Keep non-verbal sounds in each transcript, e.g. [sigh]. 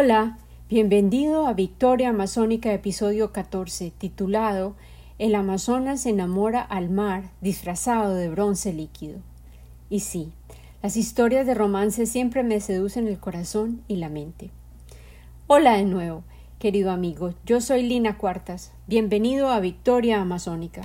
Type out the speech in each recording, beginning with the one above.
Hola, bienvenido a Victoria Amazónica episodio 14, titulado El Amazonas enamora al mar disfrazado de bronce líquido. Y sí, las historias de romance siempre me seducen el corazón y la mente. Hola de nuevo, querido amigo, yo soy Lina Cuartas. Bienvenido a Victoria Amazónica.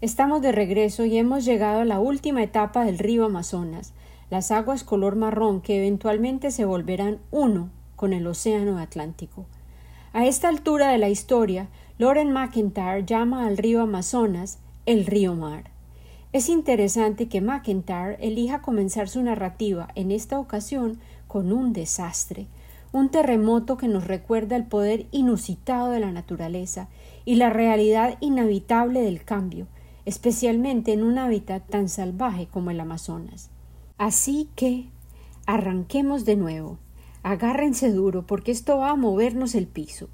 Estamos de regreso y hemos llegado a la última etapa del río Amazonas, las aguas color marrón que eventualmente se volverán uno con el Océano Atlántico. A esta altura de la historia, Lauren McIntyre llama al río Amazonas el río mar. Es interesante que McIntyre elija comenzar su narrativa en esta ocasión con un desastre, un terremoto que nos recuerda el poder inusitado de la naturaleza y la realidad inhabitable del cambio, especialmente en un hábitat tan salvaje como el Amazonas. Así que arranquemos de nuevo. Agárrense duro porque esto va a movernos el piso.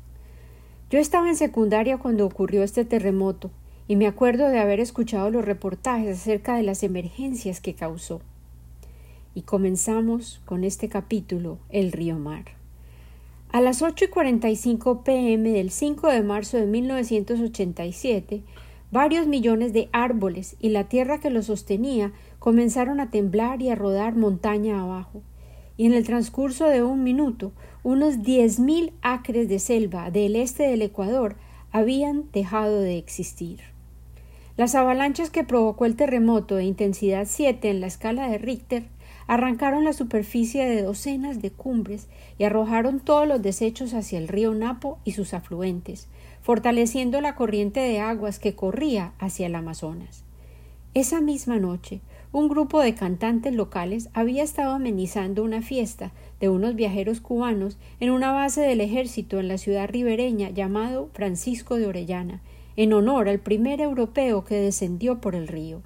Yo estaba en secundaria cuando ocurrió este terremoto y me acuerdo de haber escuchado los reportajes acerca de las emergencias que causó. Y comenzamos con este capítulo, el río Mar. A las 8 y 45 pm del 5 de marzo de 1987, varios millones de árboles y la tierra que los sostenía comenzaron a temblar y a rodar montaña abajo. Y en el transcurso de un minuto, unos diez mil acres de selva del este del Ecuador habían dejado de existir. Las avalanchas que provocó el terremoto de intensidad 7 en la escala de Richter arrancaron la superficie de docenas de cumbres y arrojaron todos los desechos hacia el río Napo y sus afluentes, fortaleciendo la corriente de aguas que corría hacia el Amazonas. Esa misma noche, un grupo de cantantes locales había estado amenizando una fiesta de unos viajeros cubanos en una base del ejército en la ciudad ribereña llamado Francisco de Orellana, en honor al primer europeo que descendió por el río.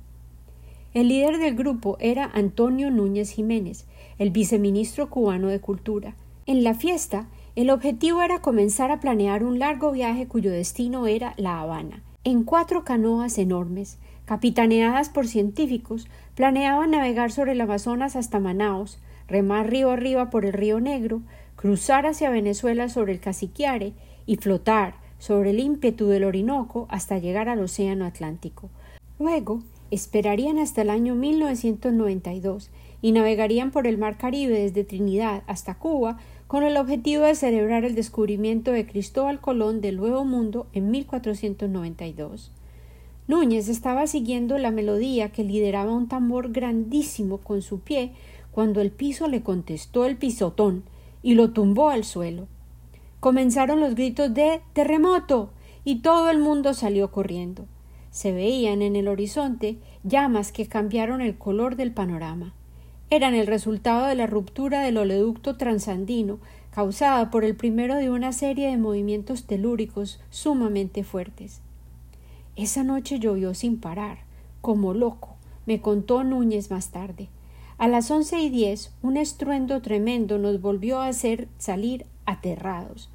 El líder del grupo era Antonio Núñez Jiménez, el viceministro cubano de Cultura. En la fiesta, el objetivo era comenzar a planear un largo viaje cuyo destino era La Habana. En cuatro canoas enormes, capitaneadas por científicos, planeaban navegar sobre el Amazonas hasta Manaos, remar río arriba por el río Negro, cruzar hacia Venezuela sobre el Caciquiare y flotar sobre el ímpetu del Orinoco hasta llegar al Océano Atlántico. Luego esperarían hasta el año 1992 y navegarían por el Mar Caribe desde Trinidad hasta Cuba con el objetivo de celebrar el descubrimiento de Cristóbal Colón del Nuevo Mundo en 1492. Núñez estaba siguiendo la melodía que lideraba un tambor grandísimo con su pie cuando el piso le contestó el pisotón y lo tumbó al suelo. Comenzaron los gritos de terremoto y todo el mundo salió corriendo. Se veían en el horizonte llamas que cambiaron el color del panorama. Eran el resultado de la ruptura del oleoducto transandino causada por el primero de una serie de movimientos telúricos sumamente fuertes. Esa noche llovió sin parar, como loco, me contó Núñez más tarde. A las once y diez un estruendo tremendo nos volvió a hacer salir aterrados.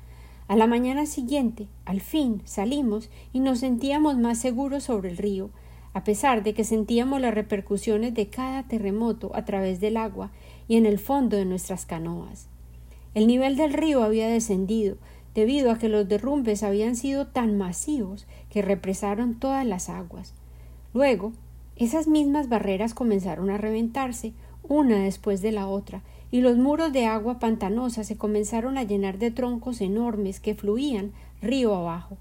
A la mañana siguiente, al fin, salimos y nos sentíamos más seguros sobre el río, a pesar de que sentíamos las repercusiones de cada terremoto a través del agua y en el fondo de nuestras canoas. El nivel del río había descendido, debido a que los derrumbes habían sido tan masivos que represaron todas las aguas. Luego, esas mismas barreras comenzaron a reventarse, una después de la otra, y los muros de agua pantanosa se comenzaron a llenar de troncos enormes que fluían río abajo.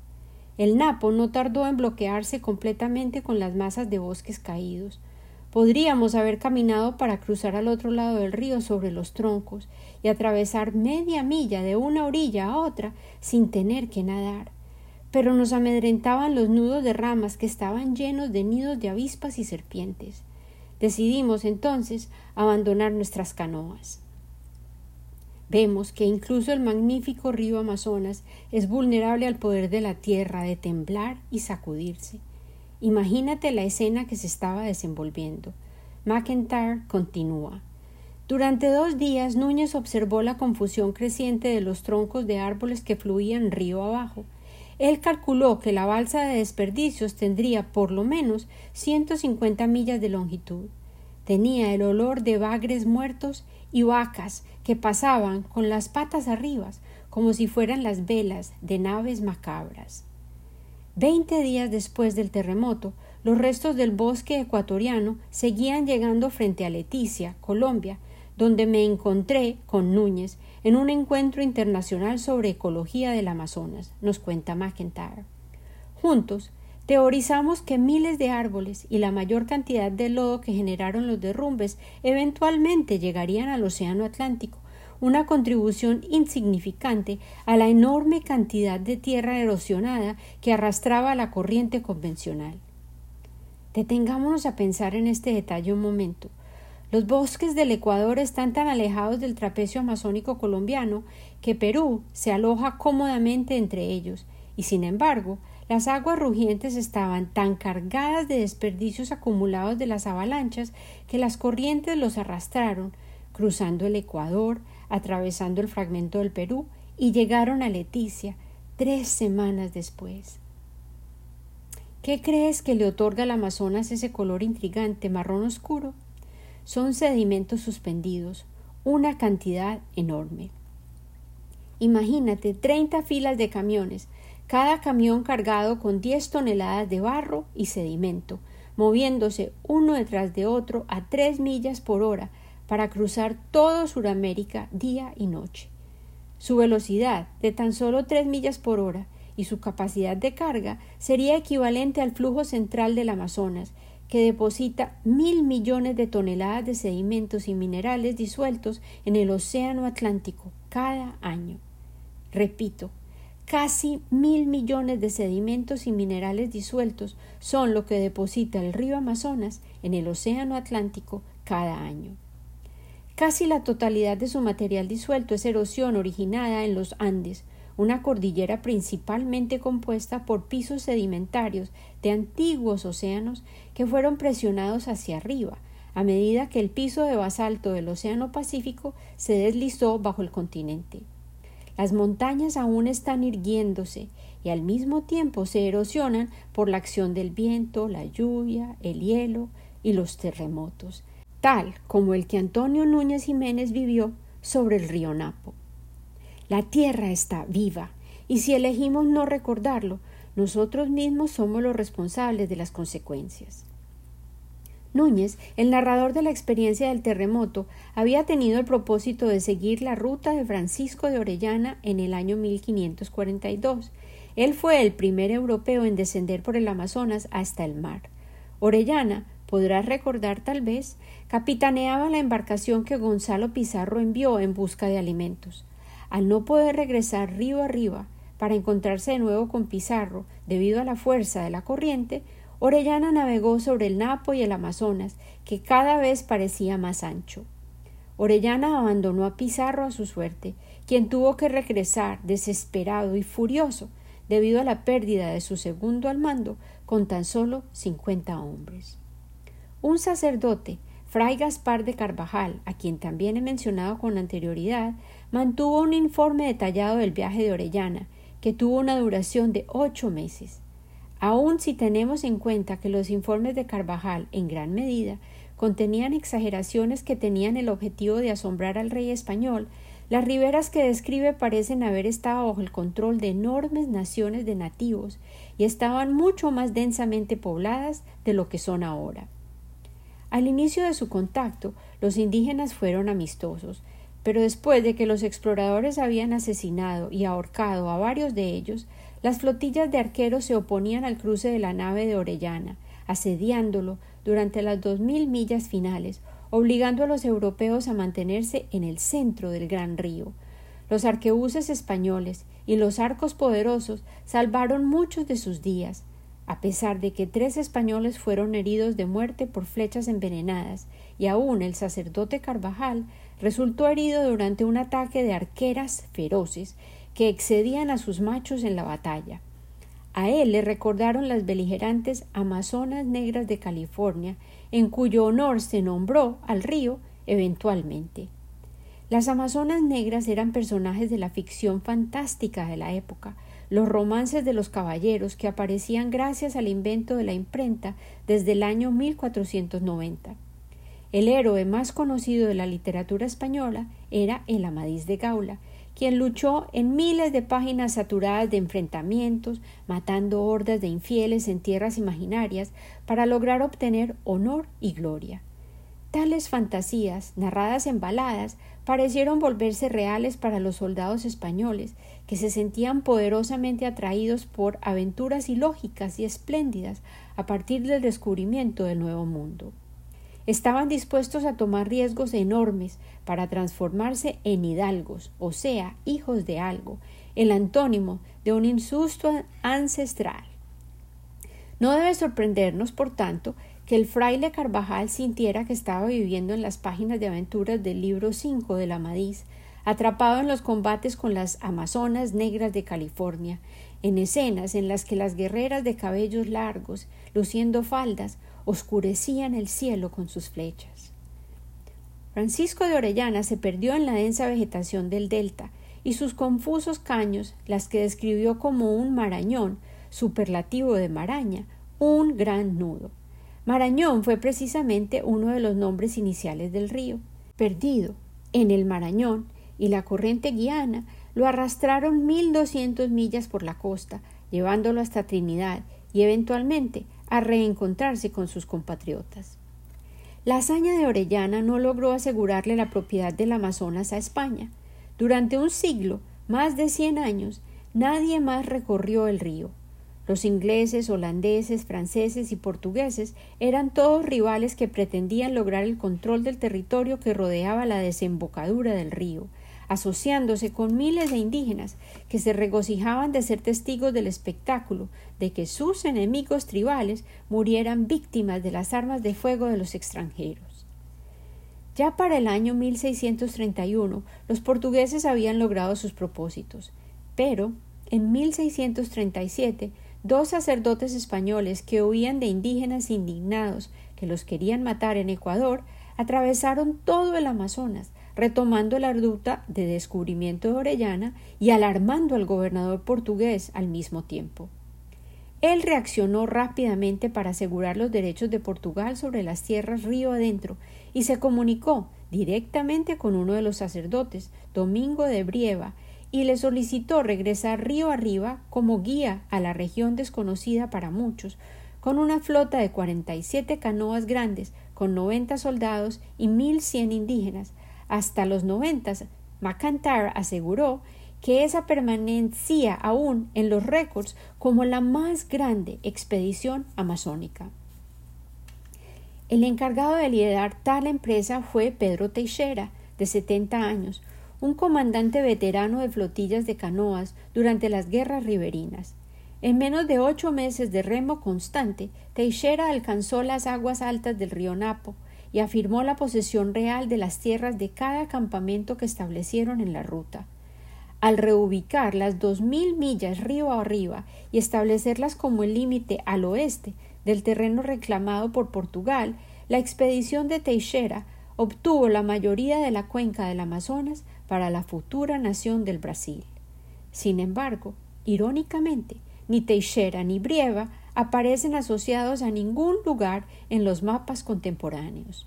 El Napo no tardó en bloquearse completamente con las masas de bosques caídos. Podríamos haber caminado para cruzar al otro lado del río sobre los troncos y atravesar media milla de una orilla a otra sin tener que nadar. Pero nos amedrentaban los nudos de ramas que estaban llenos de nidos de avispas y serpientes. Decidimos entonces abandonar nuestras canoas. Vemos que incluso el magnífico río Amazonas es vulnerable al poder de la tierra de temblar y sacudirse. Imagínate la escena que se estaba desenvolviendo. McIntyre continúa. Durante dos días Núñez observó la confusión creciente de los troncos de árboles que fluían río abajo. Él calculó que la balsa de desperdicios tendría por lo menos 150 millas de longitud. Tenía el olor de bagres muertos y vacas que pasaban con las patas arriba, como si fueran las velas de naves macabras. Veinte días después del terremoto, los restos del bosque ecuatoriano seguían llegando frente a Leticia, Colombia, donde me encontré con Núñez en un encuentro internacional sobre ecología del Amazonas, nos cuenta McIntyre. Juntos, teorizamos que miles de árboles y la mayor cantidad de lodo que generaron los derrumbes eventualmente llegarían al Océano Atlántico, una contribución insignificante a la enorme cantidad de tierra erosionada que arrastraba la corriente convencional. Detengámonos a pensar en este detalle un momento. Los bosques del Ecuador están tan alejados del trapecio amazónico colombiano que Perú se aloja cómodamente entre ellos, y sin embargo, las aguas rugientes estaban tan cargadas de desperdicios acumulados de las avalanchas que las corrientes los arrastraron, cruzando el Ecuador, atravesando el fragmento del Perú y llegaron a Leticia tres semanas después. ¿Qué crees que le otorga al Amazonas ese color intrigante marrón oscuro? son sedimentos suspendidos, una cantidad enorme. Imagínate 30 filas de camiones, cada camión cargado con 10 toneladas de barro y sedimento, moviéndose uno detrás de otro a 3 millas por hora para cruzar todo Sudamérica día y noche. Su velocidad, de tan solo 3 millas por hora, y su capacidad de carga sería equivalente al flujo central del Amazonas, que deposita mil millones de toneladas de sedimentos y minerales disueltos en el Océano Atlántico cada año. Repito, casi mil millones de sedimentos y minerales disueltos son lo que deposita el río Amazonas en el Océano Atlántico cada año. Casi la totalidad de su material disuelto es erosión originada en los Andes, una cordillera principalmente compuesta por pisos sedimentarios de antiguos océanos que fueron presionados hacia arriba a medida que el piso de basalto del Océano Pacífico se deslizó bajo el continente. Las montañas aún están irguiéndose y al mismo tiempo se erosionan por la acción del viento, la lluvia, el hielo y los terremotos, tal como el que Antonio Núñez Jiménez vivió sobre el río Napo. La tierra está viva, y si elegimos no recordarlo, nosotros mismos somos los responsables de las consecuencias. Núñez, el narrador de la experiencia del terremoto, había tenido el propósito de seguir la ruta de Francisco de Orellana en el año 1542. Él fue el primer europeo en descender por el Amazonas hasta el mar. Orellana, podrás recordar tal vez, capitaneaba la embarcación que Gonzalo Pizarro envió en busca de alimentos. Al no poder regresar río arriba para encontrarse de nuevo con Pizarro debido a la fuerza de la corriente, Orellana navegó sobre el Napo y el Amazonas, que cada vez parecía más ancho. Orellana abandonó a Pizarro a su suerte, quien tuvo que regresar desesperado y furioso debido a la pérdida de su segundo al mando con tan solo cincuenta hombres. Un sacerdote, Fray Gaspar de Carvajal, a quien también he mencionado con anterioridad, mantuvo un informe detallado del viaje de Orellana, que tuvo una duración de ocho meses. Aun si tenemos en cuenta que los informes de Carvajal, en gran medida, contenían exageraciones que tenían el objetivo de asombrar al rey español, las riberas que describe parecen haber estado bajo el control de enormes naciones de nativos y estaban mucho más densamente pobladas de lo que son ahora. Al inicio de su contacto, los indígenas fueron amistosos, pero después de que los exploradores habían asesinado y ahorcado a varios de ellos, las flotillas de arqueros se oponían al cruce de la nave de Orellana, asediándolo durante las dos mil millas finales, obligando a los europeos a mantenerse en el centro del gran río. Los arquebuses españoles y los arcos poderosos salvaron muchos de sus días, a pesar de que tres españoles fueron heridos de muerte por flechas envenenadas, y aún el sacerdote Carvajal resultó herido durante un ataque de arqueras feroces que excedían a sus machos en la batalla. A él le recordaron las beligerantes Amazonas Negras de California, en cuyo honor se nombró al río eventualmente. Las Amazonas Negras eran personajes de la ficción fantástica de la época, los romances de los caballeros que aparecían gracias al invento de la imprenta desde el año 1490. El héroe más conocido de la literatura española era el Amadís de Gaula, quien luchó en miles de páginas saturadas de enfrentamientos, matando hordas de infieles en tierras imaginarias para lograr obtener honor y gloria. Tales fantasías, narradas en baladas, parecieron volverse reales para los soldados españoles, que se sentían poderosamente atraídos por aventuras ilógicas y espléndidas a partir del descubrimiento del Nuevo Mundo. Estaban dispuestos a tomar riesgos enormes para transformarse en hidalgos, o sea, hijos de algo, el antónimo de un insusto ancestral. No debe sorprendernos, por tanto, que el fraile Carvajal sintiera que estaba viviendo en las páginas de aventuras del libro 5 de la Madiz, atrapado en los combates con las Amazonas negras de California, en escenas en las que las guerreras de cabellos largos, luciendo faldas, oscurecían el cielo con sus flechas. Francisco de Orellana se perdió en la densa vegetación del delta, y sus confusos caños, las que describió como un marañón, superlativo de maraña, un gran nudo. Marañón fue precisamente uno de los nombres iniciales del río. Perdido en el Marañón y la corriente guiana lo arrastraron mil doscientos millas por la costa, llevándolo hasta Trinidad y eventualmente a reencontrarse con sus compatriotas. La hazaña de Orellana no logró asegurarle la propiedad del Amazonas a España. Durante un siglo, más de cien años, nadie más recorrió el río. Los ingleses, holandeses, franceses y portugueses eran todos rivales que pretendían lograr el control del territorio que rodeaba la desembocadura del río, asociándose con miles de indígenas que se regocijaban de ser testigos del espectáculo de que sus enemigos tribales murieran víctimas de las armas de fuego de los extranjeros. Ya para el año 1631 los portugueses habían logrado sus propósitos, pero en 1637 Dos sacerdotes españoles que huían de indígenas indignados que los querían matar en Ecuador atravesaron todo el Amazonas, retomando la ruta de descubrimiento de Orellana y alarmando al gobernador portugués al mismo tiempo. Él reaccionó rápidamente para asegurar los derechos de Portugal sobre las tierras río adentro y se comunicó directamente con uno de los sacerdotes, Domingo de Brieva, y le solicitó regresar río arriba como guía a la región desconocida para muchos, con una flota de cuarenta y siete canoas grandes, con noventa soldados y mil cien indígenas. Hasta los noventas, McIntyre aseguró que esa permanecía aún en los récords como la más grande expedición amazónica. El encargado de liderar tal empresa fue Pedro Teixeira, de setenta años, un comandante veterano de flotillas de canoas durante las guerras riberinas. En menos de ocho meses de remo constante, Teixeira alcanzó las aguas altas del río Napo y afirmó la posesión real de las tierras de cada campamento que establecieron en la ruta. Al reubicar las dos mil millas río arriba y establecerlas como el límite al oeste del terreno reclamado por Portugal, la expedición de Teixeira obtuvo la mayoría de la cuenca del Amazonas para la futura nación del Brasil. Sin embargo, irónicamente, ni Teixeira ni Brieva aparecen asociados a ningún lugar en los mapas contemporáneos.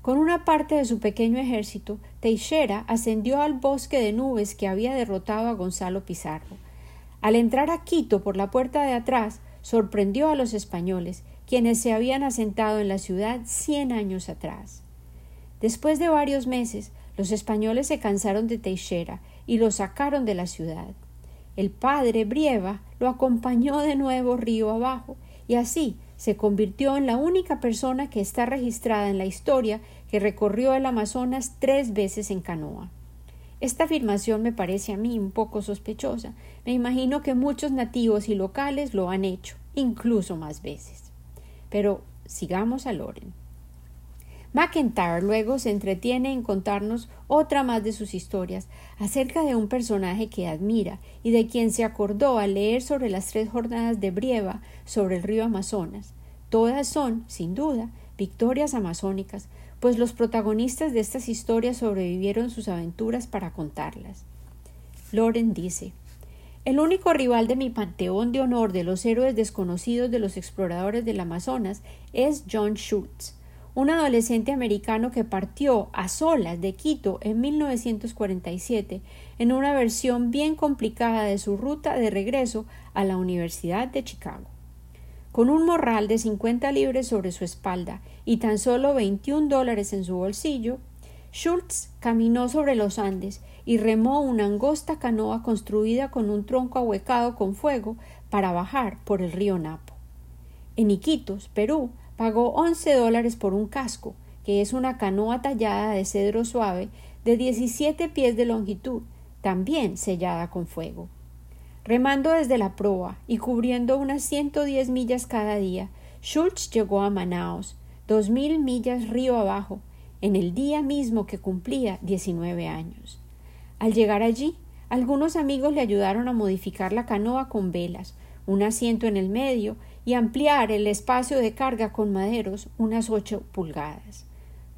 Con una parte de su pequeño ejército, Teixeira ascendió al bosque de nubes que había derrotado a Gonzalo Pizarro. Al entrar a Quito por la puerta de atrás, sorprendió a los españoles, quienes se habían asentado en la ciudad cien años atrás. Después de varios meses, los españoles se cansaron de Teixeira y lo sacaron de la ciudad. El padre Brieva lo acompañó de nuevo río abajo y así se convirtió en la única persona que está registrada en la historia que recorrió el Amazonas tres veces en canoa. Esta afirmación me parece a mí un poco sospechosa. Me imagino que muchos nativos y locales lo han hecho, incluso más veces. Pero sigamos a Loren. McIntyre luego se entretiene en contarnos otra más de sus historias acerca de un personaje que admira y de quien se acordó al leer sobre las tres jornadas de Brieva sobre el río Amazonas. Todas son, sin duda, victorias amazónicas, pues los protagonistas de estas historias sobrevivieron sus aventuras para contarlas. Loren dice El único rival de mi panteón de honor de los héroes desconocidos de los exploradores del Amazonas es John Schultz, un adolescente americano que partió a solas de Quito en 1947 en una versión bien complicada de su ruta de regreso a la Universidad de Chicago. Con un morral de 50 libras sobre su espalda y tan solo 21 dólares en su bolsillo, Schultz caminó sobre los Andes y remó una angosta canoa construida con un tronco ahuecado con fuego para bajar por el río Napo. En Iquitos, Perú, pagó 11 dólares por un casco, que es una canoa tallada de cedro suave de 17 pies de longitud, también sellada con fuego. Remando desde la proa y cubriendo unas 110 millas cada día, Schultz llegó a Manaos, dos mil millas río abajo, en el día mismo que cumplía 19 años. Al llegar allí, algunos amigos le ayudaron a modificar la canoa con velas, un asiento en el medio y ampliar el espacio de carga con maderos unas ocho pulgadas.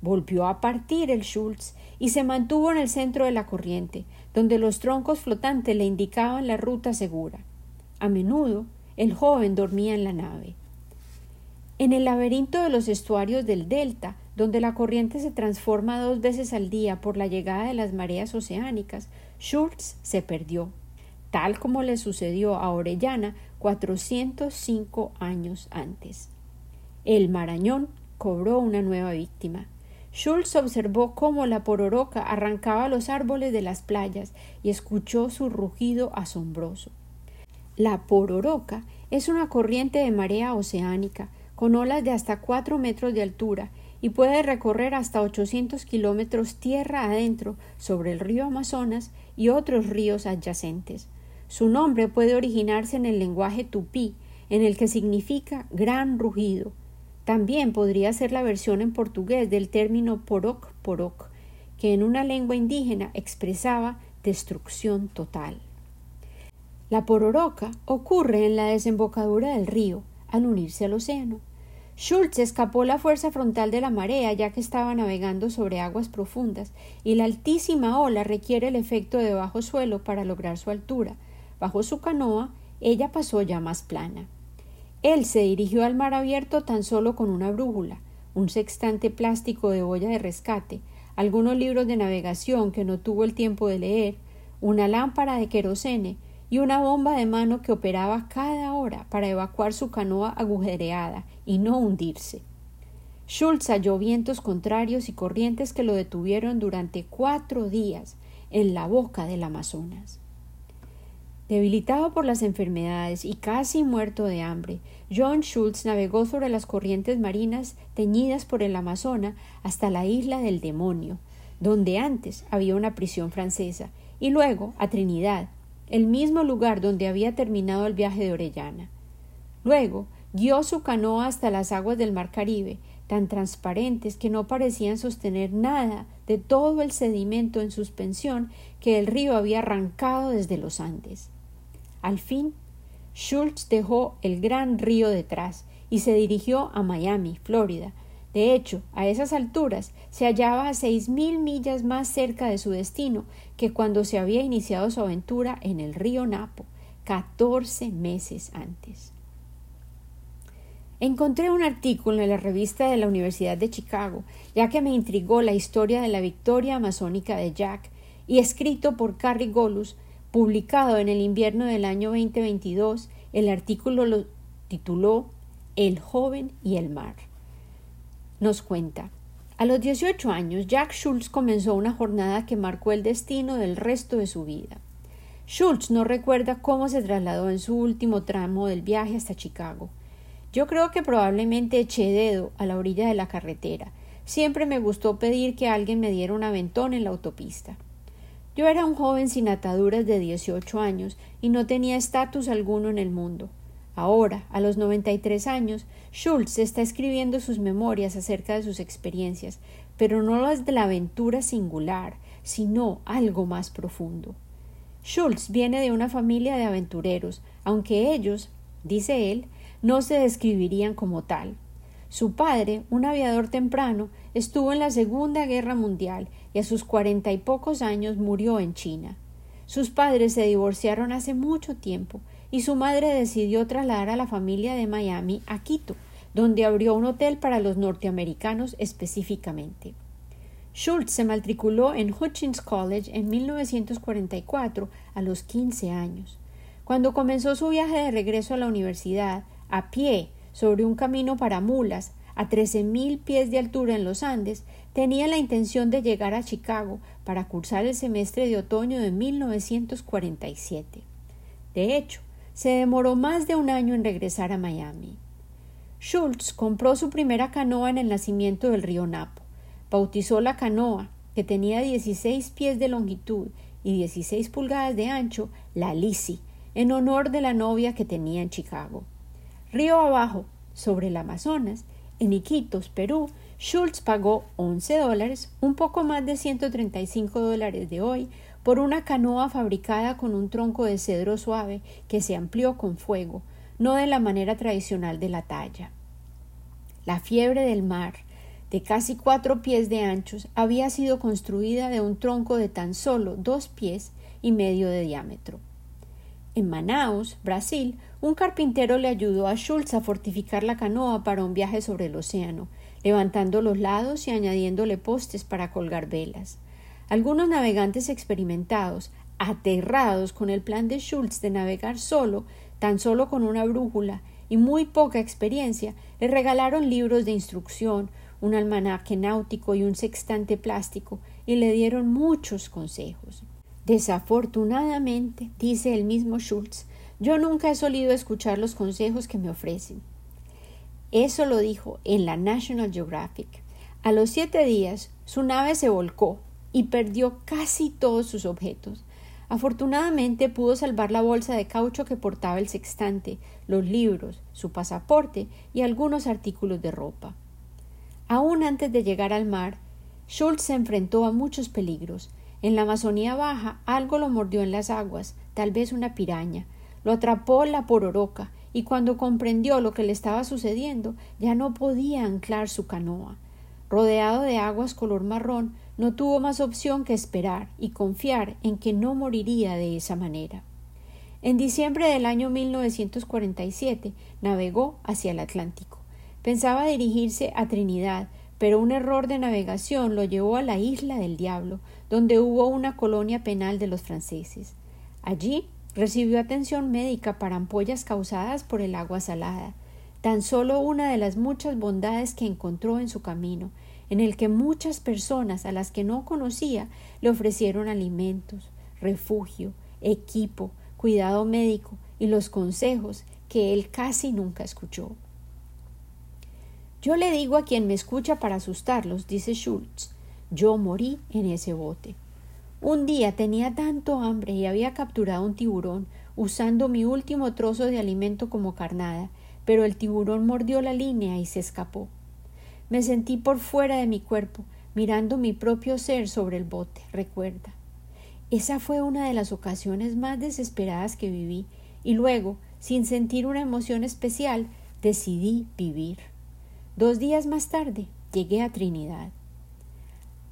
Volvió a partir el Schultz y se mantuvo en el centro de la corriente, donde los troncos flotantes le indicaban la ruta segura. A menudo el joven dormía en la nave. En el laberinto de los estuarios del delta, donde la corriente se transforma dos veces al día por la llegada de las mareas oceánicas, Schultz se perdió, tal como le sucedió a Orellana 405 años antes. El Marañón cobró una nueva víctima. Schultz observó cómo la pororoca arrancaba los árboles de las playas y escuchó su rugido asombroso. La pororoca es una corriente de marea oceánica con olas de hasta cuatro metros de altura y puede recorrer hasta 800 kilómetros tierra adentro sobre el río Amazonas y otros ríos adyacentes. Su nombre puede originarse en el lenguaje tupí, en el que significa gran rugido. También podría ser la versión en portugués del término poroc poroc, que en una lengua indígena expresaba destrucción total. La pororoca ocurre en la desembocadura del río, al unirse al océano. Schultz escapó la fuerza frontal de la marea ya que estaba navegando sobre aguas profundas y la altísima ola requiere el efecto de bajo suelo para lograr su altura, Bajo su canoa, ella pasó ya más plana. Él se dirigió al mar abierto tan solo con una brújula, un sextante plástico de boya de rescate, algunos libros de navegación que no tuvo el tiempo de leer, una lámpara de querosene y una bomba de mano que operaba cada hora para evacuar su canoa agujereada y no hundirse. Schultz halló vientos contrarios y corrientes que lo detuvieron durante cuatro días en la boca del Amazonas. Debilitado por las enfermedades y casi muerto de hambre, John Schultz navegó sobre las corrientes marinas teñidas por el Amazonas hasta la isla del demonio, donde antes había una prisión francesa, y luego a Trinidad, el mismo lugar donde había terminado el viaje de Orellana. Luego guió su canoa hasta las aguas del mar Caribe, tan transparentes que no parecían sostener nada de todo el sedimento en suspensión que el río había arrancado desde los Andes. Al fin, Schultz dejó el gran río detrás y se dirigió a Miami, Florida. De hecho, a esas alturas se hallaba a seis mil millas más cerca de su destino que cuando se había iniciado su aventura en el río Napo, catorce meses antes. Encontré un artículo en la revista de la Universidad de Chicago, ya que me intrigó la historia de la victoria amazónica de Jack, y escrito por Carrie Golus Publicado en el invierno del año 2022, el artículo lo tituló El joven y el mar. Nos cuenta a los 18 años, Jack Schultz comenzó una jornada que marcó el destino del resto de su vida. Schultz no recuerda cómo se trasladó en su último tramo del viaje hasta Chicago. Yo creo que probablemente eché dedo a la orilla de la carretera. Siempre me gustó pedir que alguien me diera un aventón en la autopista. Yo era un joven sin ataduras de 18 años y no tenía estatus alguno en el mundo. Ahora, a los 93 años, Schultz está escribiendo sus memorias acerca de sus experiencias, pero no las de la aventura singular, sino algo más profundo. Schultz viene de una familia de aventureros, aunque ellos, dice él, no se describirían como tal. Su padre, un aviador temprano, estuvo en la Segunda Guerra Mundial y a sus cuarenta y pocos años murió en China. Sus padres se divorciaron hace mucho tiempo y su madre decidió trasladar a la familia de Miami a Quito, donde abrió un hotel para los norteamericanos específicamente. Schultz se matriculó en Hutchins College en 1944 a los 15 años. Cuando comenzó su viaje de regreso a la universidad, a pie, sobre un camino para mulas, a trece mil pies de altura en los Andes, tenía la intención de llegar a Chicago para cursar el semestre de otoño de 1947. De hecho, se demoró más de un año en regresar a Miami. Schultz compró su primera canoa en el nacimiento del río Napo. Bautizó la canoa, que tenía 16 pies de longitud y 16 pulgadas de ancho, la Lisi, en honor de la novia que tenía en Chicago. Río abajo, sobre el Amazonas, en Iquitos, Perú, Schultz pagó 11 dólares, un poco más de 135 dólares de hoy, por una canoa fabricada con un tronco de cedro suave que se amplió con fuego, no de la manera tradicional de la talla. La fiebre del mar, de casi cuatro pies de anchos, había sido construida de un tronco de tan solo dos pies y medio de diámetro. En Manaus, Brasil, un carpintero le ayudó a Schultz a fortificar la canoa para un viaje sobre el océano, levantando los lados y añadiéndole postes para colgar velas. Algunos navegantes experimentados, aterrados con el plan de Schultz de navegar solo, tan solo con una brújula y muy poca experiencia, le regalaron libros de instrucción, un almanaque náutico y un sextante plástico, y le dieron muchos consejos. Desafortunadamente, dice el mismo Schultz, yo nunca he solido escuchar los consejos que me ofrecen. Eso lo dijo en la National Geographic. A los siete días, su nave se volcó y perdió casi todos sus objetos. Afortunadamente pudo salvar la bolsa de caucho que portaba el sextante, los libros, su pasaporte y algunos artículos de ropa. Aún antes de llegar al mar, Schultz se enfrentó a muchos peligros. En la Amazonía Baja algo lo mordió en las aguas, tal vez una piraña. Lo atrapó la pororoca, y cuando comprendió lo que le estaba sucediendo, ya no podía anclar su canoa. Rodeado de aguas color marrón, no tuvo más opción que esperar y confiar en que no moriría de esa manera. En diciembre del año 1947 navegó hacia el Atlántico. Pensaba dirigirse a Trinidad, pero un error de navegación lo llevó a la isla del Diablo, donde hubo una colonia penal de los franceses. Allí recibió atención médica para ampollas causadas por el agua salada, tan solo una de las muchas bondades que encontró en su camino, en el que muchas personas a las que no conocía le ofrecieron alimentos, refugio, equipo, cuidado médico y los consejos que él casi nunca escuchó. Yo le digo a quien me escucha para asustarlos, dice Schultz, yo morí en ese bote. Un día tenía tanto hambre y había capturado un tiburón usando mi último trozo de alimento como carnada, pero el tiburón mordió la línea y se escapó. Me sentí por fuera de mi cuerpo, mirando mi propio ser sobre el bote, recuerda. Esa fue una de las ocasiones más desesperadas que viví, y luego, sin sentir una emoción especial, decidí vivir. Dos días más tarde llegué a Trinidad.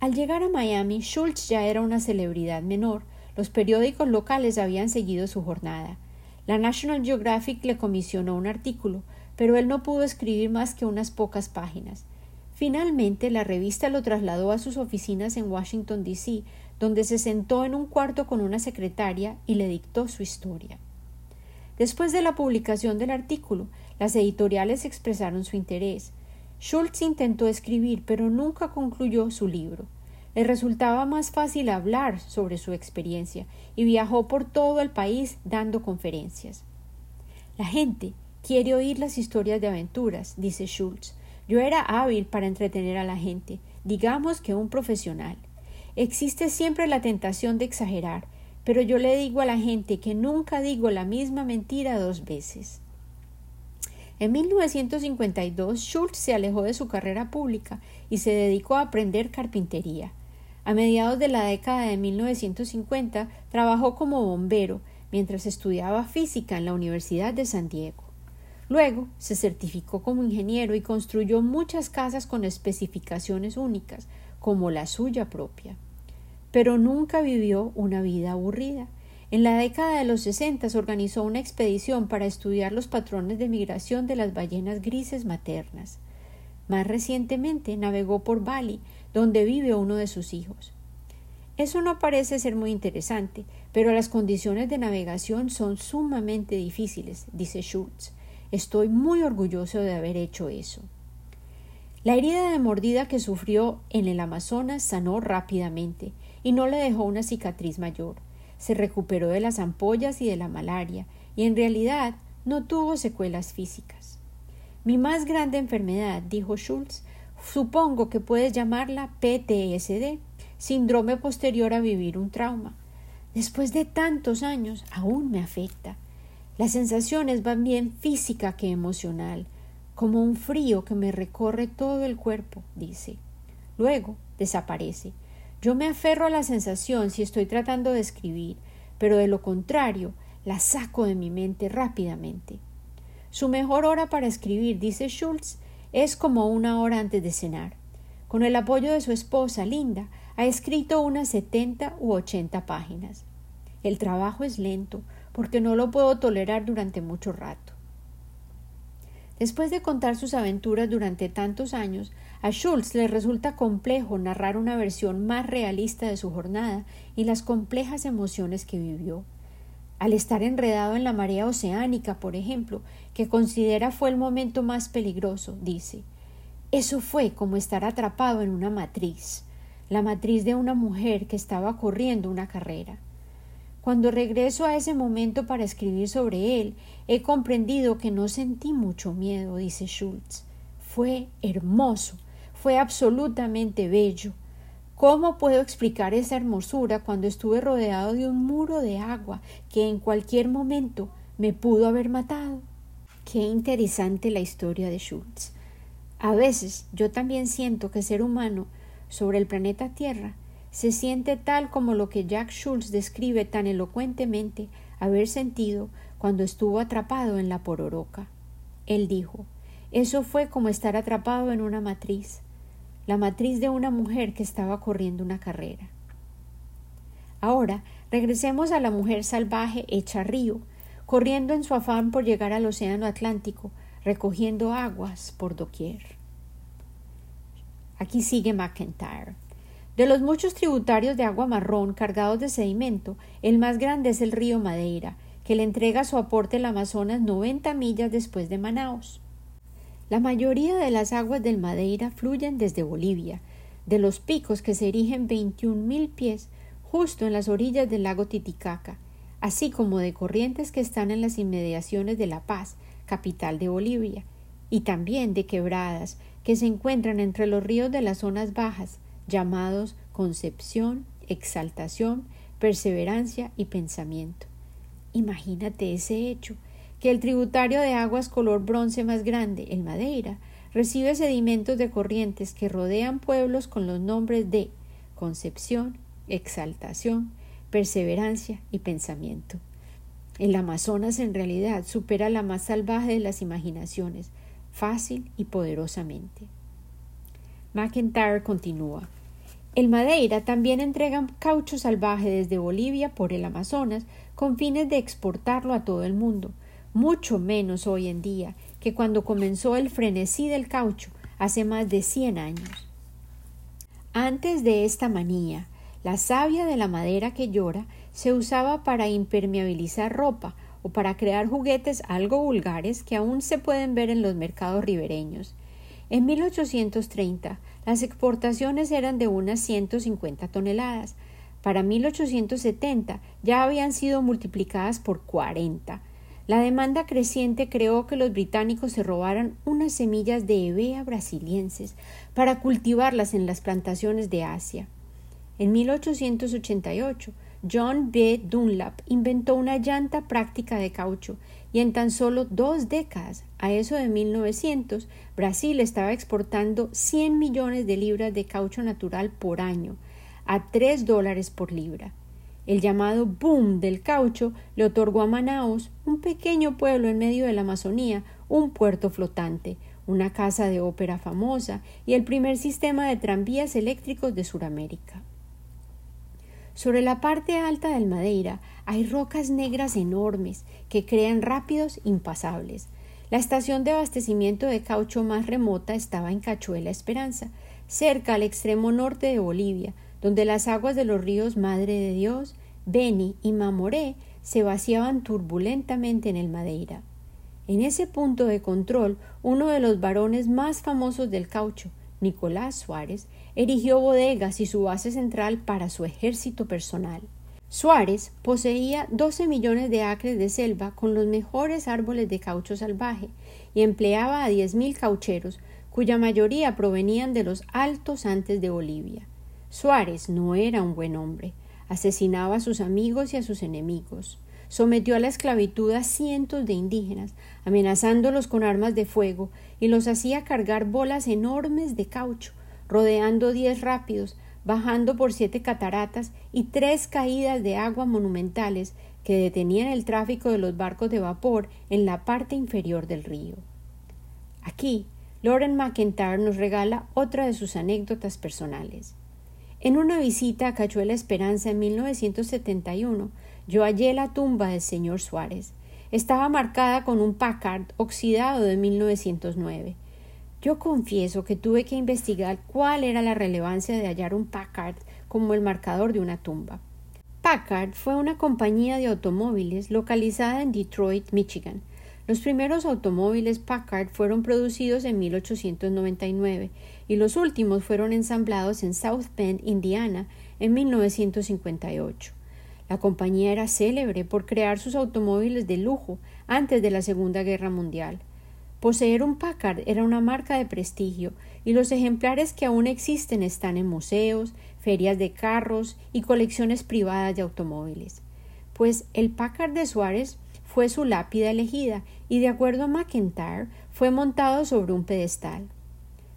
Al llegar a Miami, Schultz ya era una celebridad menor. Los periódicos locales habían seguido su jornada. La National Geographic le comisionó un artículo, pero él no pudo escribir más que unas pocas páginas. Finalmente, la revista lo trasladó a sus oficinas en Washington, D.C., donde se sentó en un cuarto con una secretaria y le dictó su historia. Después de la publicación del artículo, las editoriales expresaron su interés. Schultz intentó escribir, pero nunca concluyó su libro. Le resultaba más fácil hablar sobre su experiencia y viajó por todo el país dando conferencias. La gente quiere oír las historias de aventuras, dice Schultz, yo era hábil para entretener a la gente, digamos que un profesional. Existe siempre la tentación de exagerar, pero yo le digo a la gente que nunca digo la misma mentira dos veces. En 1952 Schultz se alejó de su carrera pública y se dedicó a aprender carpintería. A mediados de la década de 1950 trabajó como bombero mientras estudiaba física en la Universidad de San Diego. Luego se certificó como ingeniero y construyó muchas casas con especificaciones únicas, como la suya propia. Pero nunca vivió una vida aburrida. En la década de los 60 organizó una expedición para estudiar los patrones de migración de las ballenas grises maternas. Más recientemente navegó por Bali, donde vive uno de sus hijos. Eso no parece ser muy interesante, pero las condiciones de navegación son sumamente difíciles, dice Schultz. Estoy muy orgulloso de haber hecho eso. La herida de mordida que sufrió en el Amazonas sanó rápidamente y no le dejó una cicatriz mayor se recuperó de las ampollas y de la malaria, y en realidad no tuvo secuelas físicas. Mi más grande enfermedad, dijo Schultz, supongo que puedes llamarla PTSD, síndrome posterior a vivir un trauma. Después de tantos años, aún me afecta. Las sensaciones van bien física que emocional, como un frío que me recorre todo el cuerpo, dice. Luego desaparece. Yo me aferro a la sensación si estoy tratando de escribir, pero de lo contrario, la saco de mi mente rápidamente. Su mejor hora para escribir, dice Schultz, es como una hora antes de cenar. Con el apoyo de su esposa, Linda, ha escrito unas setenta u ochenta páginas. El trabajo es lento, porque no lo puedo tolerar durante mucho rato. Después de contar sus aventuras durante tantos años, a Schultz le resulta complejo narrar una versión más realista de su jornada y las complejas emociones que vivió. Al estar enredado en la marea oceánica, por ejemplo, que considera fue el momento más peligroso, dice, eso fue como estar atrapado en una matriz, la matriz de una mujer que estaba corriendo una carrera. Cuando regreso a ese momento para escribir sobre él, he comprendido que no sentí mucho miedo, dice Schultz. Fue hermoso, fue absolutamente bello. ¿Cómo puedo explicar esa hermosura cuando estuve rodeado de un muro de agua que en cualquier momento me pudo haber matado? Qué interesante la historia de Schultz. A veces yo también siento que ser humano sobre el planeta Tierra se siente tal como lo que Jack Schultz describe tan elocuentemente haber sentido cuando estuvo atrapado en la pororoca. Él dijo Eso fue como estar atrapado en una matriz la matriz de una mujer que estaba corriendo una carrera. Ahora regresemos a la mujer salvaje hecha río, corriendo en su afán por llegar al océano Atlántico, recogiendo aguas por doquier. Aquí sigue McIntyre. De los muchos tributarios de agua marrón cargados de sedimento, el más grande es el río Madeira, que le entrega su aporte al Amazonas 90 millas después de Manaus. La mayoría de las aguas del Madeira fluyen desde Bolivia, de los picos que se erigen mil pies justo en las orillas del lago Titicaca, así como de corrientes que están en las inmediaciones de La Paz, capital de Bolivia, y también de quebradas que se encuentran entre los ríos de las zonas bajas, llamados Concepción, Exaltación, Perseverancia y Pensamiento. Imagínate ese hecho, que el tributario de aguas color bronce más grande, el Madeira, recibe sedimentos de corrientes que rodean pueblos con los nombres de Concepción, Exaltación, Perseverancia y Pensamiento. El Amazonas en realidad supera la más salvaje de las imaginaciones, fácil y poderosamente. McIntyre continúa. El Madeira también entrega caucho salvaje desde Bolivia por el Amazonas con fines de exportarlo a todo el mundo, mucho menos hoy en día que cuando comenzó el frenesí del caucho hace más de cien años. Antes de esta manía, la savia de la madera que llora se usaba para impermeabilizar ropa o para crear juguetes algo vulgares que aún se pueden ver en los mercados ribereños. En 1830 las exportaciones eran de unas 150 toneladas. Para 1870 ya habían sido multiplicadas por 40 la demanda creciente creó que los británicos se robaran unas semillas de hevea brasilienses para cultivarlas en las plantaciones de Asia. En 1888, John B. Dunlap inventó una llanta práctica de caucho y en tan solo dos décadas, a eso de 1900, Brasil estaba exportando 100 millones de libras de caucho natural por año, a 3 dólares por libra. El llamado boom del caucho le otorgó a Manaos, un pequeño pueblo en medio de la Amazonía, un puerto flotante, una casa de ópera famosa y el primer sistema de tranvías eléctricos de Sudamérica. Sobre la parte alta del Madeira hay rocas negras enormes que crean rápidos impasables. La estación de abastecimiento de caucho más remota estaba en Cachuela Esperanza, cerca al extremo norte de Bolivia, donde las aguas de los ríos Madre de Dios, Beni y Mamoré se vaciaban turbulentamente en el Madeira. En ese punto de control, uno de los varones más famosos del caucho, Nicolás Suárez, erigió bodegas y su base central para su ejército personal. Suárez poseía 12 millones de acres de selva con los mejores árboles de caucho salvaje y empleaba a 10.000 caucheros, cuya mayoría provenían de los altos Andes de Bolivia. Suárez no era un buen hombre, asesinaba a sus amigos y a sus enemigos, sometió a la esclavitud a cientos de indígenas, amenazándolos con armas de fuego, y los hacía cargar bolas enormes de caucho, rodeando diez rápidos, bajando por siete cataratas y tres caídas de agua monumentales que detenían el tráfico de los barcos de vapor en la parte inferior del río. Aquí, Lauren McIntyre nos regala otra de sus anécdotas personales. En una visita a Cachuela Esperanza en 1971, yo hallé la tumba del señor Suárez. Estaba marcada con un Packard oxidado de 1909. Yo confieso que tuve que investigar cuál era la relevancia de hallar un Packard como el marcador de una tumba. Packard fue una compañía de automóviles localizada en Detroit, Michigan. Los primeros automóviles Packard fueron producidos en 1899 y los últimos fueron ensamblados en South Bend, Indiana, en 1958. La compañía era célebre por crear sus automóviles de lujo antes de la Segunda Guerra Mundial. Poseer un Packard era una marca de prestigio y los ejemplares que aún existen están en museos, ferias de carros y colecciones privadas de automóviles. Pues el Packard de Suárez fue su lápida elegida y de acuerdo a McIntyre fue montado sobre un pedestal.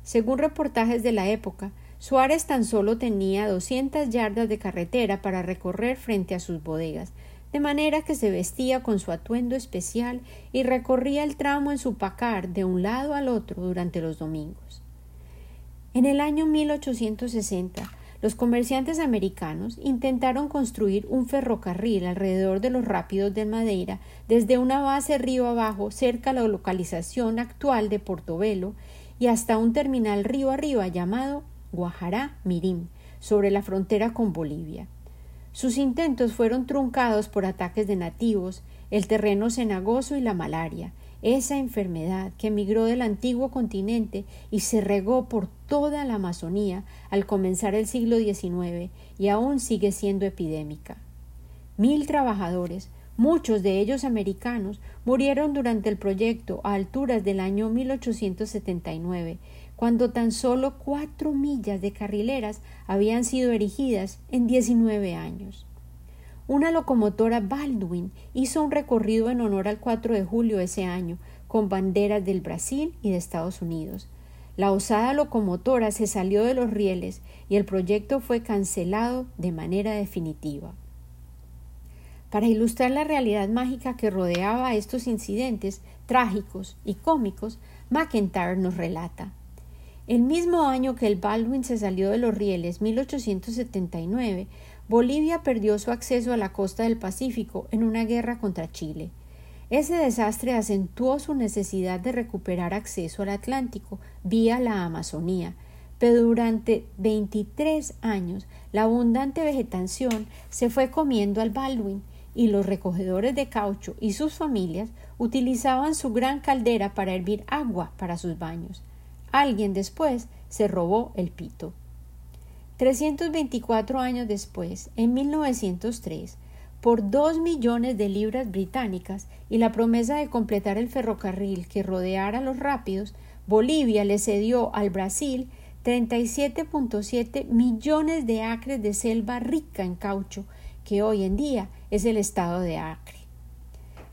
Según reportajes de la época, Suárez tan solo tenía doscientas yardas de carretera para recorrer frente a sus bodegas, de manera que se vestía con su atuendo especial y recorría el tramo en su pacar de un lado al otro durante los domingos. En el año 1860, los comerciantes americanos intentaron construir un ferrocarril alrededor de los rápidos de Madeira desde una base río abajo cerca a la localización actual de Portobelo y hasta un terminal río arriba llamado Guajará Mirim, sobre la frontera con Bolivia. Sus intentos fueron truncados por ataques de nativos, el terreno cenagoso y la malaria, esa enfermedad que emigró del antiguo continente y se regó por toda la Amazonía al comenzar el siglo XIX y aún sigue siendo epidémica. Mil trabajadores, muchos de ellos americanos, murieron durante el proyecto a alturas del año 1879 cuando tan solo cuatro millas de carrileras habían sido erigidas en 19 años. Una locomotora Baldwin hizo un recorrido en honor al 4 de julio de ese año, con banderas del Brasil y de Estados Unidos. La osada locomotora se salió de los rieles y el proyecto fue cancelado de manera definitiva. Para ilustrar la realidad mágica que rodeaba estos incidentes trágicos y cómicos, McIntyre nos relata el mismo año que el Baldwin se salió de los rieles, 1879, Bolivia perdió su acceso a la costa del Pacífico en una guerra contra Chile. Ese desastre acentuó su necesidad de recuperar acceso al Atlántico vía la Amazonía, pero durante 23 años la abundante vegetación se fue comiendo al Baldwin y los recogedores de caucho y sus familias utilizaban su gran caldera para hervir agua para sus baños. Alguien después se robó el pito. 324 años después, en 1903, por dos millones de libras británicas y la promesa de completar el ferrocarril que rodeara los rápidos, Bolivia le cedió al Brasil 37.7 millones de acres de selva rica en caucho, que hoy en día es el estado de Acre.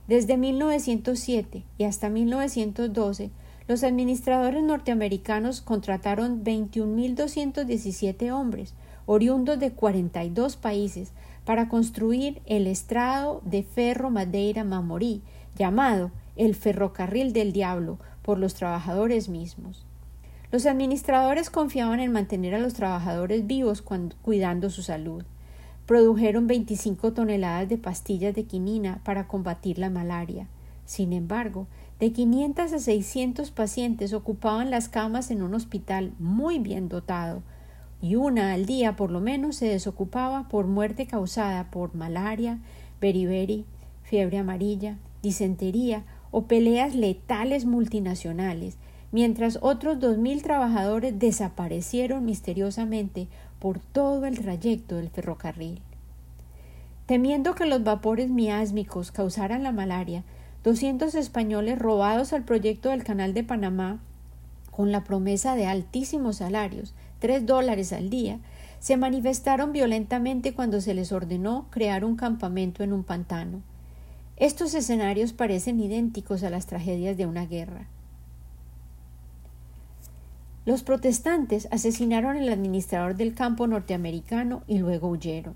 Desde 1907 y hasta 1912, los administradores norteamericanos contrataron 21.217 hombres, oriundos de 42 países, para construir el estrado de ferro Madeira Mamorí, llamado el ferrocarril del diablo por los trabajadores mismos. Los administradores confiaban en mantener a los trabajadores vivos cuidando su salud. produjeron 25 toneladas de pastillas de quinina para combatir la malaria. Sin embargo, de 500 a 600 pacientes ocupaban las camas en un hospital muy bien dotado, y una al día por lo menos se desocupaba por muerte causada por malaria, beriberi, fiebre amarilla, disentería o peleas letales multinacionales, mientras otros dos mil trabajadores desaparecieron misteriosamente por todo el trayecto del ferrocarril. Temiendo que los vapores miásmicos causaran la malaria, doscientos españoles robados al proyecto del Canal de Panamá, con la promesa de altísimos salarios, tres dólares al día, se manifestaron violentamente cuando se les ordenó crear un campamento en un pantano. Estos escenarios parecen idénticos a las tragedias de una guerra. Los protestantes asesinaron al administrador del campo norteamericano y luego huyeron.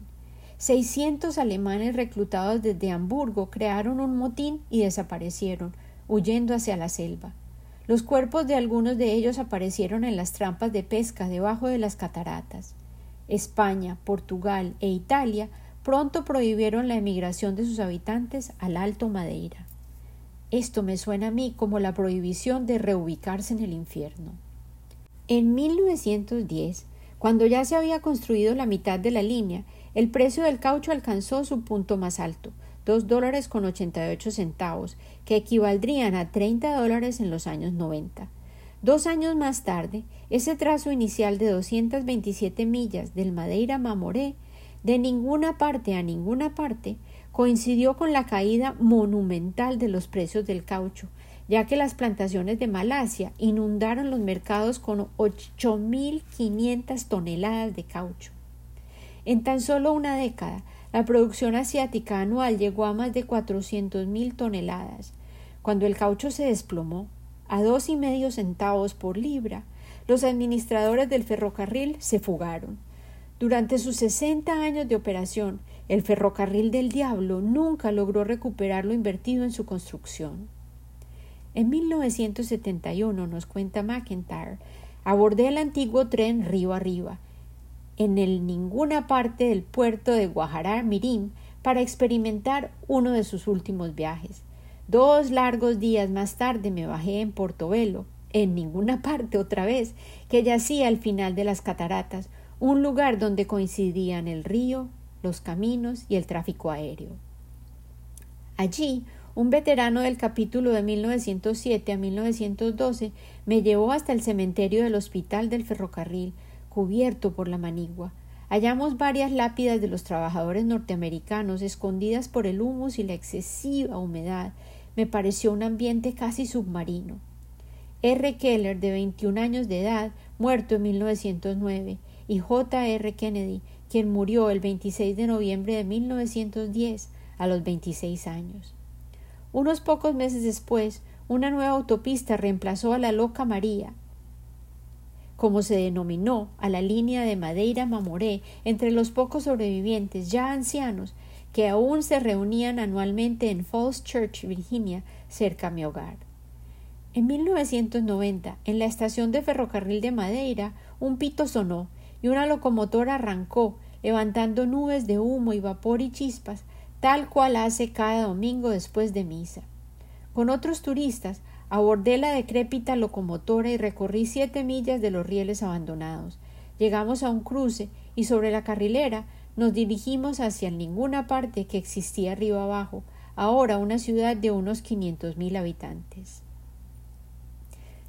Seiscientos alemanes reclutados desde Hamburgo crearon un motín y desaparecieron, huyendo hacia la selva. Los cuerpos de algunos de ellos aparecieron en las trampas de pesca debajo de las cataratas. España, Portugal e Italia pronto prohibieron la emigración de sus habitantes al Alto Madeira. Esto me suena a mí como la prohibición de reubicarse en el infierno. En 1910, cuando ya se había construido la mitad de la línea, el precio del caucho alcanzó su punto más alto, dos dólares con ochenta y ocho centavos, que equivaldrían a treinta dólares en los años noventa. Dos años más tarde, ese trazo inicial de 227 millas del Madeira Mamoré, de ninguna parte a ninguna parte, coincidió con la caída monumental de los precios del caucho, ya que las plantaciones de Malasia inundaron los mercados con 8.500 toneladas de caucho. En tan solo una década, la producción asiática anual llegó a más de 400.000 toneladas. Cuando el caucho se desplomó a dos y medio centavos por libra, los administradores del ferrocarril se fugaron. Durante sus 60 años de operación, el ferrocarril del diablo nunca logró recuperar lo invertido en su construcción. En 1971, nos cuenta McIntyre, abordé el antiguo tren río arriba, en el ninguna parte del puerto de Guajará Mirim para experimentar uno de sus últimos viajes. Dos largos días más tarde me bajé en Portobelo, en ninguna [laughs] parte otra vez, que yacía al final de las cataratas, un lugar donde coincidían el río, los caminos y el tráfico aéreo. Allí un veterano del capítulo de 1907 a 1912 me llevó hasta el cementerio del hospital del ferrocarril, cubierto por la manigua. Hallamos varias lápidas de los trabajadores norteamericanos escondidas por el humus y la excesiva humedad. Me pareció un ambiente casi submarino. R. Keller, de 21 años de edad, muerto en 1909, y J. R. Kennedy, quien murió el 26 de noviembre de 1910 a los 26 años. Unos pocos meses después, una nueva autopista reemplazó a la Loca María, como se denominó a la línea de Madeira Mamoré entre los pocos sobrevivientes ya ancianos que aún se reunían anualmente en Falls Church, Virginia, cerca a mi hogar. En 1990, en la estación de ferrocarril de Madeira, un pito sonó y una locomotora arrancó, levantando nubes de humo y vapor y chispas tal cual hace cada domingo después de misa. Con otros turistas abordé la decrépita locomotora y recorrí siete millas de los rieles abandonados. Llegamos a un cruce y sobre la carrilera nos dirigimos hacia ninguna parte que existía arriba abajo, ahora una ciudad de unos mil habitantes.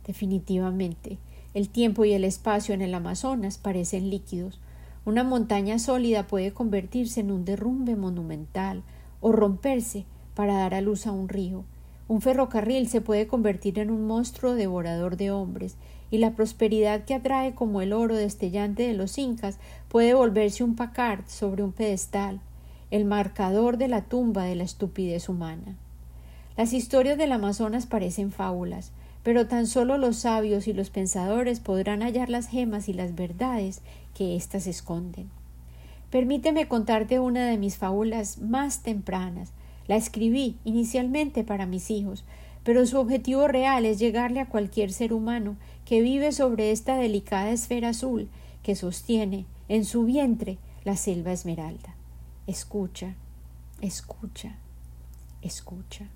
Definitivamente, el tiempo y el espacio en el Amazonas parecen líquidos, una montaña sólida puede convertirse en un derrumbe monumental o romperse para dar a luz a un río. Un ferrocarril se puede convertir en un monstruo devorador de hombres, y la prosperidad que atrae como el oro destellante de los incas puede volverse un pacard sobre un pedestal, el marcador de la tumba de la estupidez humana. Las historias del Amazonas parecen fábulas, pero tan solo los sabios y los pensadores podrán hallar las gemas y las verdades que éstas esconden. Permíteme contarte una de mis fábulas más tempranas. La escribí inicialmente para mis hijos, pero su objetivo real es llegarle a cualquier ser humano que vive sobre esta delicada esfera azul que sostiene en su vientre la selva esmeralda. escucha, escucha, escucha.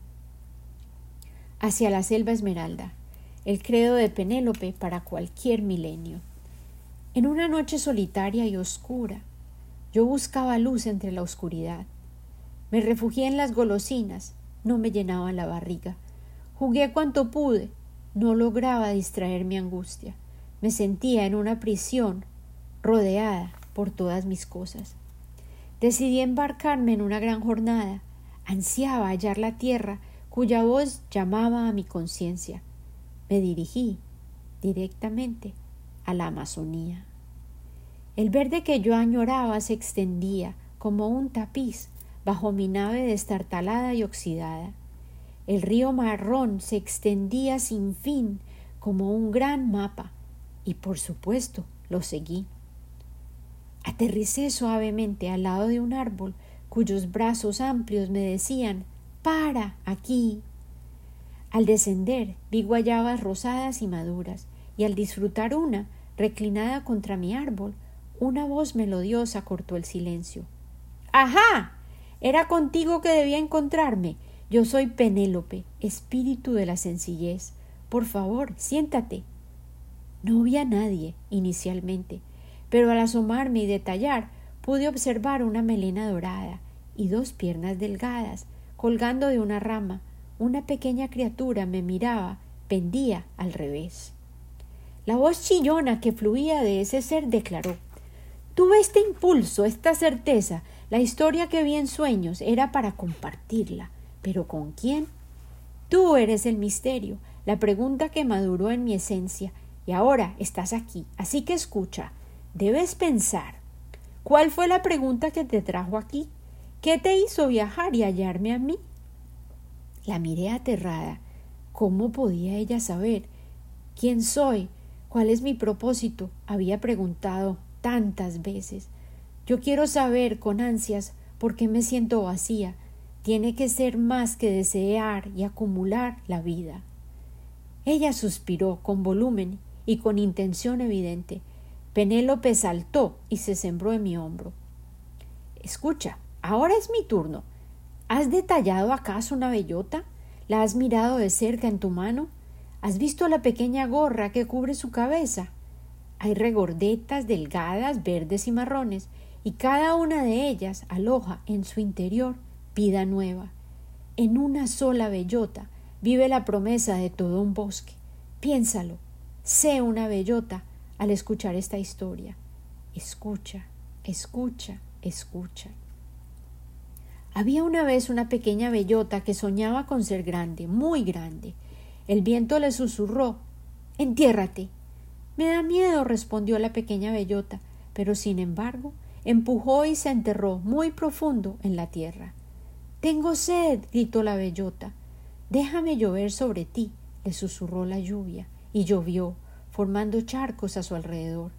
Hacia la selva esmeralda, el credo de Penélope para cualquier milenio. En una noche solitaria y oscura, yo buscaba luz entre la oscuridad. Me refugié en las golosinas, no me llenaban la barriga. Jugué cuanto pude, no lograba distraer mi angustia. Me sentía en una prisión, rodeada por todas mis cosas. Decidí embarcarme en una gran jornada. Ansiaba hallar la tierra cuya voz llamaba a mi conciencia. Me dirigí directamente a la Amazonía. El verde que yo añoraba se extendía como un tapiz bajo mi nave destartalada y oxidada. El río marrón se extendía sin fin como un gran mapa, y por supuesto lo seguí. Aterricé suavemente al lado de un árbol cuyos brazos amplios me decían Para aquí. Al descender vi guayabas rosadas y maduras, y al disfrutar una, reclinada contra mi árbol, una voz melodiosa cortó el silencio. ¡Ajá! Era contigo que debía encontrarme. Yo soy Penélope, espíritu de la sencillez. Por favor, siéntate. No vi a nadie inicialmente, pero al asomarme y detallar pude observar una melena dorada y dos piernas delgadas colgando de una rama. Una pequeña criatura me miraba, pendía al revés. La voz chillona que fluía de ese ser declaró Tuve este impulso, esta certeza, la historia que vi en sueños era para compartirla. ¿Pero con quién? Tú eres el misterio, la pregunta que maduró en mi esencia, y ahora estás aquí. Así que escucha, debes pensar. ¿Cuál fue la pregunta que te trajo aquí? ¿Qué te hizo viajar y hallarme a mí? La miré aterrada. ¿Cómo podía ella saber? ¿Quién soy? ¿Cuál es mi propósito? había preguntado tantas veces. Yo quiero saber con ansias por qué me siento vacía. Tiene que ser más que desear y acumular la vida. Ella suspiró con volumen y con intención evidente. Penélope saltó y se sembró en mi hombro. Escucha, ahora es mi turno. ¿Has detallado acaso una bellota? ¿La has mirado de cerca en tu mano? ¿Has visto la pequeña gorra que cubre su cabeza? Hay regordetas delgadas, verdes y marrones, y cada una de ellas aloja en su interior vida nueva. En una sola bellota vive la promesa de todo un bosque. Piénsalo, sé una bellota al escuchar esta historia. Escucha, escucha, escucha. Había una vez una pequeña bellota que soñaba con ser grande, muy grande. El viento le susurró Entiérrate. Me da miedo, respondió la pequeña bellota, pero sin embargo empujó y se enterró muy profundo en la tierra. Tengo sed, gritó la bellota. Déjame llover sobre ti, le susurró la lluvia, y llovió, formando charcos a su alrededor.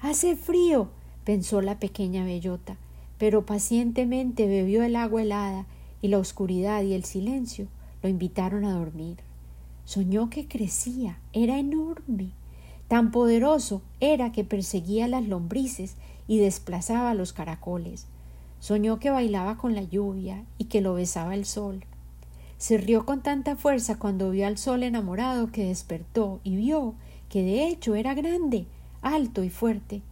Hace frío, pensó la pequeña bellota, pero pacientemente bebió el agua helada, y la oscuridad y el silencio lo invitaron a dormir. Soñó que crecía, era enorme. Tan poderoso era que perseguía las lombrices y desplazaba los caracoles. Soñó que bailaba con la lluvia y que lo besaba el sol. Se rió con tanta fuerza cuando vio al sol enamorado que despertó y vio que de hecho era grande, alto y fuerte.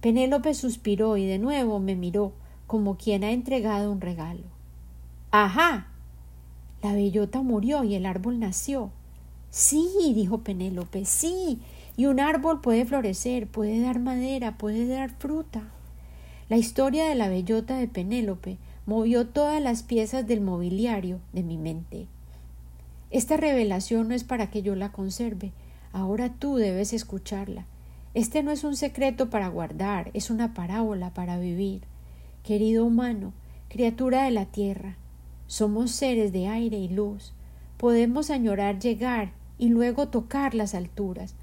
Penélope suspiró y de nuevo me miró como quien ha entregado un regalo. Ajá. La bellota murió y el árbol nació. Sí, dijo Penélope, sí, y un árbol puede florecer, puede dar madera, puede dar fruta. La historia de la bellota de Penélope movió todas las piezas del mobiliario de mi mente. Esta revelación no es para que yo la conserve, ahora tú debes escucharla. Este no es un secreto para guardar, es una parábola para vivir. Querido humano, criatura de la tierra, somos seres de aire y luz. Podemos añorar llegar y luego tocar las alturas,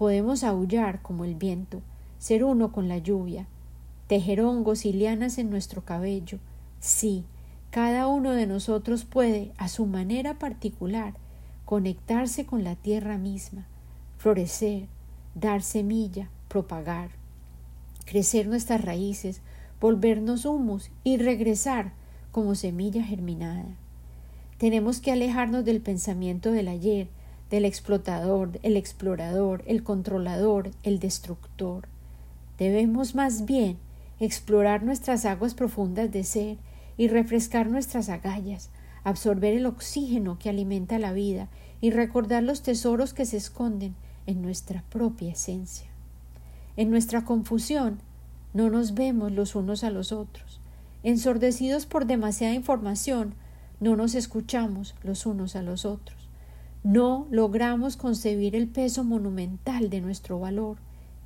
Podemos aullar como el viento, ser uno con la lluvia, tejer hongos y lianas en nuestro cabello. Sí, cada uno de nosotros puede, a su manera particular, conectarse con la tierra misma, florecer, dar semilla, propagar, crecer nuestras raíces, volvernos humus y regresar como semilla germinada. Tenemos que alejarnos del pensamiento del ayer, del explotador, el explorador, el controlador, el destructor. Debemos más bien explorar nuestras aguas profundas de ser y refrescar nuestras agallas, absorber el oxígeno que alimenta la vida y recordar los tesoros que se esconden en nuestra propia esencia. En nuestra confusión no nos vemos los unos a los otros. Ensordecidos por demasiada información, no nos escuchamos los unos a los otros. No logramos concebir el peso monumental de nuestro valor,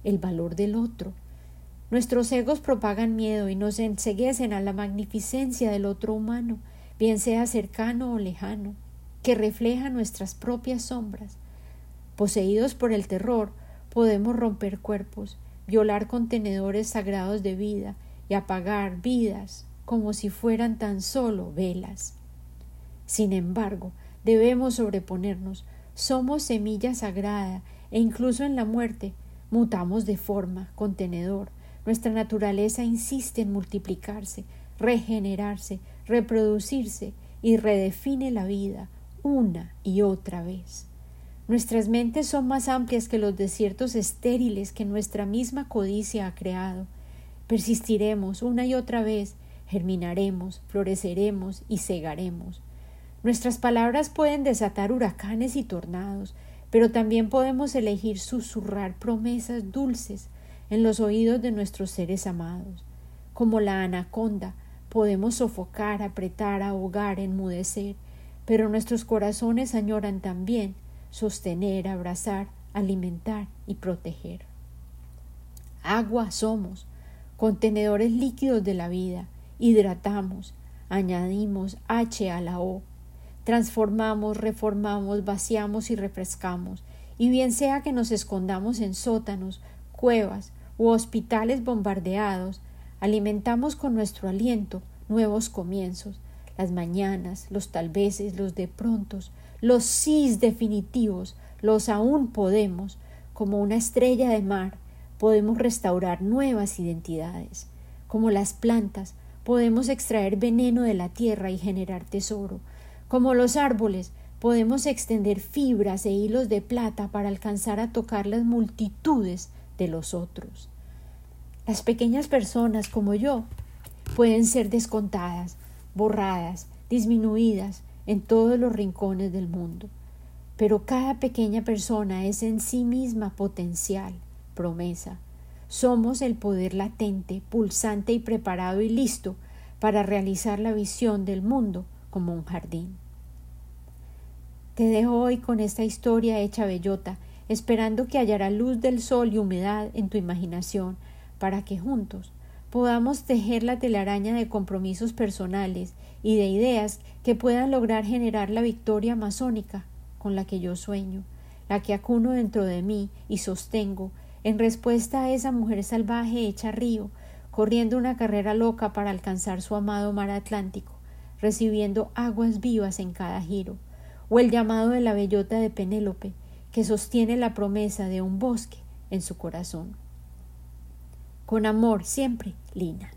el valor del otro. Nuestros egos propagan miedo y nos enseguecen a la magnificencia del otro humano, bien sea cercano o lejano, que refleja nuestras propias sombras. Poseídos por el terror, podemos romper cuerpos, violar contenedores sagrados de vida y apagar vidas como si fueran tan solo velas. Sin embargo, debemos sobreponernos. Somos semilla sagrada e incluso en la muerte mutamos de forma, contenedor. Nuestra naturaleza insiste en multiplicarse, regenerarse, reproducirse y redefine la vida una y otra vez. Nuestras mentes son más amplias que los desiertos estériles que nuestra misma codicia ha creado. Persistiremos una y otra vez, germinaremos, floreceremos y cegaremos. Nuestras palabras pueden desatar huracanes y tornados, pero también podemos elegir susurrar promesas dulces en los oídos de nuestros seres amados. Como la anaconda, podemos sofocar, apretar, ahogar, enmudecer, pero nuestros corazones añoran también sostener, abrazar, alimentar y proteger. Agua somos, contenedores líquidos de la vida, hidratamos, añadimos H a la O, transformamos, reformamos, vaciamos y refrescamos, y bien sea que nos escondamos en sótanos, cuevas u hospitales bombardeados, alimentamos con nuestro aliento nuevos comienzos, las mañanas, los tal veces, los de prontos, los sís definitivos, los aún podemos, como una estrella de mar, podemos restaurar nuevas identidades. Como las plantas, podemos extraer veneno de la tierra y generar tesoro. Como los árboles, podemos extender fibras e hilos de plata para alcanzar a tocar las multitudes de los otros. Las pequeñas personas como yo pueden ser descontadas, borradas, disminuidas en todos los rincones del mundo. Pero cada pequeña persona es en sí misma potencial, promesa. Somos el poder latente, pulsante y preparado y listo para realizar la visión del mundo como un jardín. Te dejo hoy con esta historia hecha bellota, esperando que hallará luz del sol y humedad en tu imaginación, para que juntos podamos tejer la telaraña de compromisos personales y de ideas que puedan lograr generar la victoria masónica con la que yo sueño, la que acuno dentro de mí y sostengo en respuesta a esa mujer salvaje hecha río, corriendo una carrera loca para alcanzar su amado mar Atlántico, recibiendo aguas vivas en cada giro, o el llamado de la bellota de Penélope, que sostiene la promesa de un bosque en su corazón. Con amor siempre, Lina.